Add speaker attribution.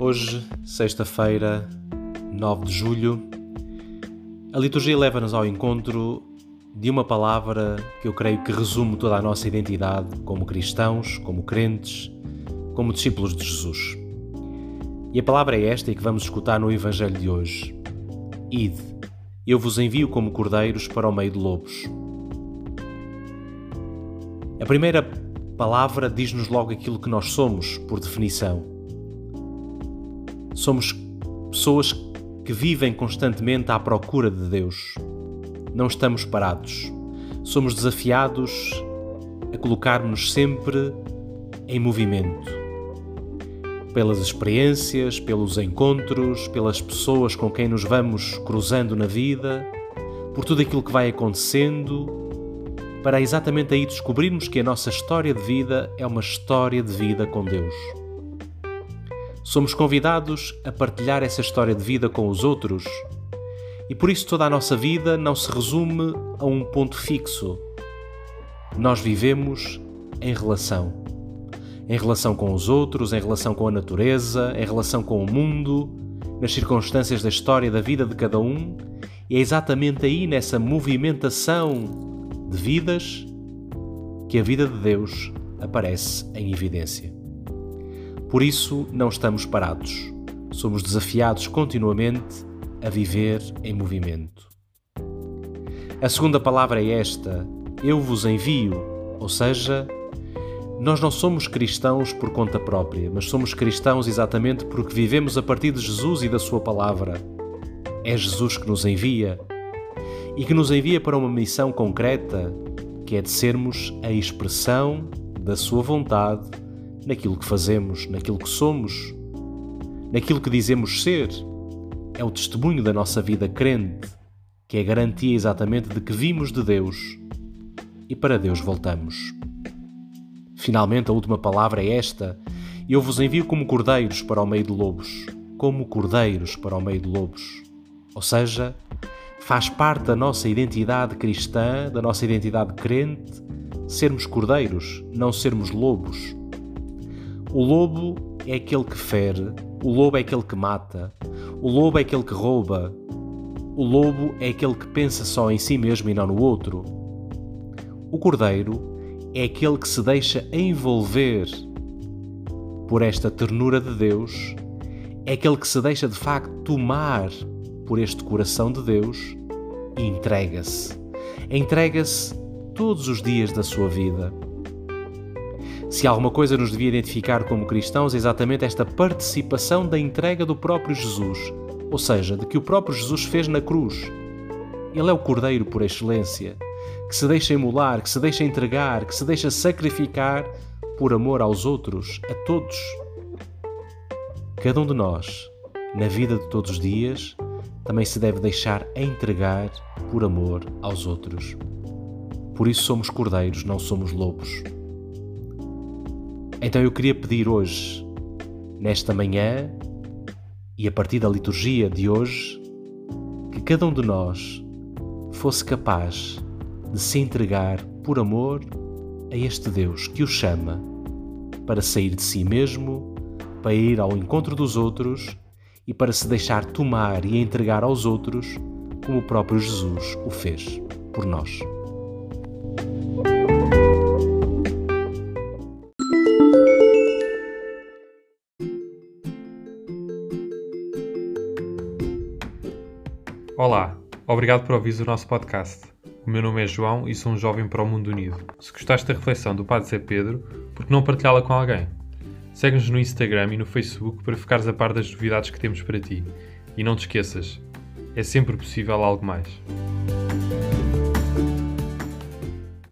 Speaker 1: Hoje, sexta-feira, 9 de julho, a liturgia leva-nos ao encontro de uma palavra que eu creio que resume toda a nossa identidade como cristãos, como crentes, como discípulos de Jesus. E a palavra é esta que vamos escutar no Evangelho de hoje. Ide, eu vos envio como cordeiros para o meio de lobos. A primeira palavra diz-nos logo aquilo que nós somos, por definição Somos pessoas que vivem constantemente à procura de Deus. Não estamos parados. Somos desafiados a colocar-nos sempre em movimento. Pelas experiências, pelos encontros, pelas pessoas com quem nos vamos cruzando na vida, por tudo aquilo que vai acontecendo, para exatamente aí descobrirmos que a nossa história de vida é uma história de vida com Deus. Somos convidados a partilhar essa história de vida com os outros e por isso toda a nossa vida não se resume a um ponto fixo. Nós vivemos em relação. Em relação com os outros, em relação com a natureza, em relação com o mundo, nas circunstâncias da história da vida de cada um, e é exatamente aí nessa movimentação de vidas que a vida de Deus aparece em evidência. Por isso, não estamos parados. Somos desafiados continuamente a viver em movimento. A segunda palavra é esta: Eu vos envio, ou seja, nós não somos cristãos por conta própria, mas somos cristãos exatamente porque vivemos a partir de Jesus e da Sua palavra. É Jesus que nos envia e que nos envia para uma missão concreta, que é de sermos a expressão da Sua vontade naquilo que fazemos, naquilo que somos, naquilo que dizemos ser. É o testemunho da nossa vida crente, que é garantia exatamente de que vimos de Deus e para Deus voltamos. Finalmente, a última palavra é esta: Eu vos envio como cordeiros para o meio de lobos. Como cordeiros para o meio de lobos. Ou seja, faz parte da nossa identidade cristã, da nossa identidade crente, sermos cordeiros, não sermos lobos. O lobo é aquele que fere, o lobo é aquele que mata, o lobo é aquele que rouba, o lobo é aquele que pensa só em si mesmo e não no outro. O cordeiro é aquele que se deixa envolver por esta ternura de Deus, é aquele que se deixa de facto tomar por este coração de Deus e entrega-se. Entrega-se todos os dias da sua vida. Se alguma coisa nos devia identificar como cristãos, é exatamente esta participação da entrega do próprio Jesus, ou seja, de que o próprio Jesus fez na cruz. Ele é o Cordeiro por excelência, que se deixa emular, que se deixa entregar, que se deixa sacrificar por amor aos outros, a todos. Cada um de nós, na vida de todos os dias, também se deve deixar entregar por amor aos outros. Por isso somos cordeiros, não somos lobos. Então eu queria pedir hoje, nesta manhã e a partir da liturgia de hoje, que cada um de nós fosse capaz de se entregar por amor a este Deus que o chama para sair de si mesmo, para ir ao encontro dos outros e para se deixar tomar e entregar aos outros como o próprio Jesus o fez por nós.
Speaker 2: Olá, obrigado por ouvir o nosso podcast. O meu nome é João e sou um jovem para o mundo unido. Se gostaste da reflexão do Padre Zé Pedro, por que não partilhá-la com alguém? Segue-nos no Instagram e no Facebook para ficares a par das novidades que temos para ti. E não te esqueças, é sempre possível algo mais.